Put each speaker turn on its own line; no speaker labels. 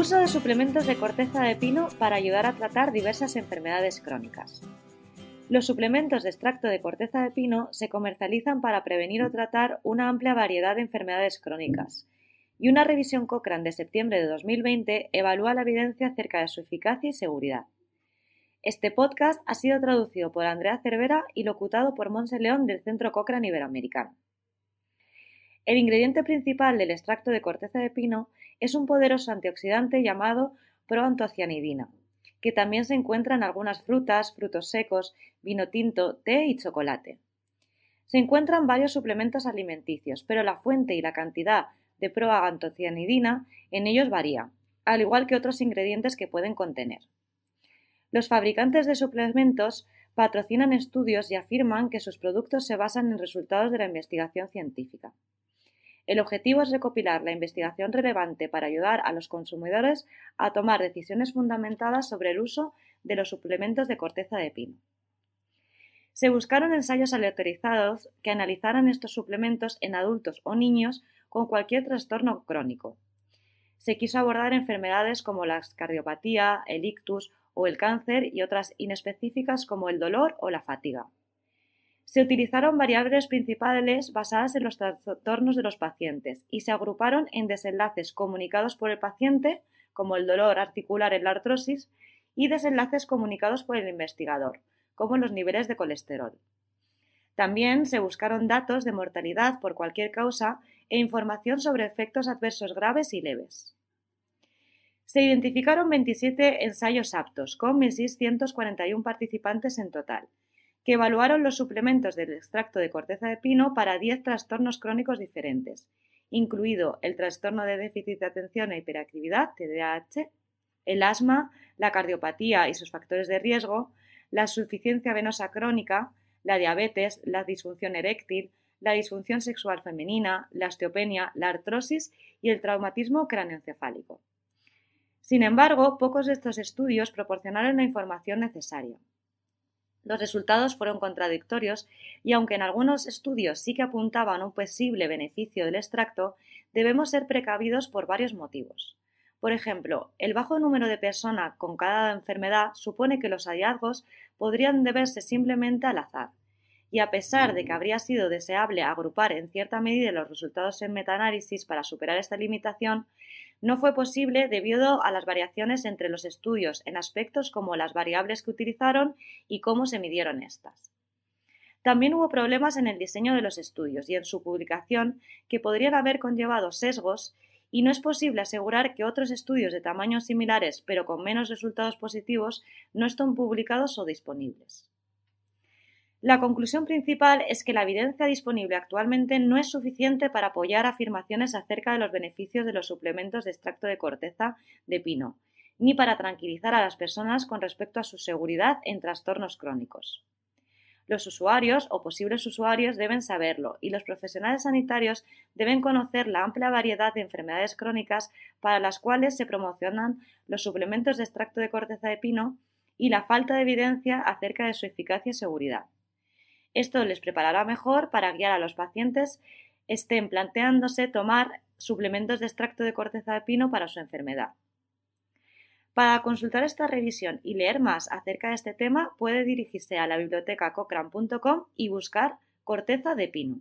Uso de suplementos de corteza de pino para ayudar a tratar diversas enfermedades crónicas. Los suplementos de extracto de corteza de pino se comercializan para prevenir o tratar una amplia variedad de enfermedades crónicas, y una revisión Cochrane de septiembre de 2020 evalúa la evidencia acerca de su eficacia y seguridad. Este podcast ha sido traducido por Andrea Cervera y locutado por Monse León del Centro Cochrane Iberoamericano. El ingrediente principal del extracto de corteza de pino es un poderoso antioxidante llamado proantocianidina, que también se encuentra en algunas frutas, frutos secos, vino tinto, té y chocolate. Se encuentran varios suplementos alimenticios, pero la fuente y la cantidad de proantocianidina en ellos varía, al igual que otros ingredientes que pueden contener. Los fabricantes de suplementos patrocinan estudios y afirman que sus productos se basan en resultados de la investigación científica. El objetivo es recopilar la investigación relevante para ayudar a los consumidores a tomar decisiones fundamentadas sobre el uso de los suplementos de corteza de pino. Se buscaron ensayos aleatorizados que analizaran estos suplementos en adultos o niños con cualquier trastorno crónico. Se quiso abordar enfermedades como la cardiopatía, el ictus o el cáncer y otras inespecíficas como el dolor o la fatiga se utilizaron variables principales basadas en los trastornos de los pacientes y se agruparon en desenlaces comunicados por el paciente, como el dolor articular en la artrosis, y desenlaces comunicados por el investigador, como los niveles de colesterol. También se buscaron datos de mortalidad por cualquier causa e información sobre efectos adversos graves y leves. Se identificaron 27 ensayos aptos, con 1.641 participantes en total, que evaluaron los suplementos del extracto de corteza de pino para 10 trastornos crónicos diferentes, incluido el trastorno de déficit de atención e hiperactividad, TDAH, el asma, la cardiopatía y sus factores de riesgo, la suficiencia venosa crónica, la diabetes, la disfunción eréctil, la disfunción sexual femenina, la osteopenia, la artrosis y el traumatismo cráneoencefálico. Sin embargo, pocos de estos estudios proporcionaron la información necesaria. Los resultados fueron contradictorios y aunque en algunos estudios sí que apuntaban un posible beneficio del extracto, debemos ser precavidos por varios motivos. Por ejemplo, el bajo número de personas con cada enfermedad supone que los hallazgos podrían deberse simplemente al azar. Y a pesar de que habría sido deseable agrupar en cierta medida los resultados en metaanálisis para superar esta limitación, no fue posible debido a las variaciones entre los estudios en aspectos como las variables que utilizaron y cómo se midieron estas. También hubo problemas en el diseño de los estudios y en su publicación que podrían haber conllevado sesgos y no es posible asegurar que otros estudios de tamaños similares pero con menos resultados positivos no están publicados o disponibles. La conclusión principal es que la evidencia disponible actualmente no es suficiente para apoyar afirmaciones acerca de los beneficios de los suplementos de extracto de corteza de pino, ni para tranquilizar a las personas con respecto a su seguridad en trastornos crónicos. Los usuarios o posibles usuarios deben saberlo y los profesionales sanitarios deben conocer la amplia variedad de enfermedades crónicas para las cuales se promocionan los suplementos de extracto de corteza de pino y la falta de evidencia acerca de su eficacia y seguridad. Esto les preparará mejor para guiar a los pacientes estén planteándose tomar suplementos de extracto de corteza de pino para su enfermedad. Para consultar esta revisión y leer más acerca de este tema, puede dirigirse a la biblioteca cochrane.com y buscar corteza de pino.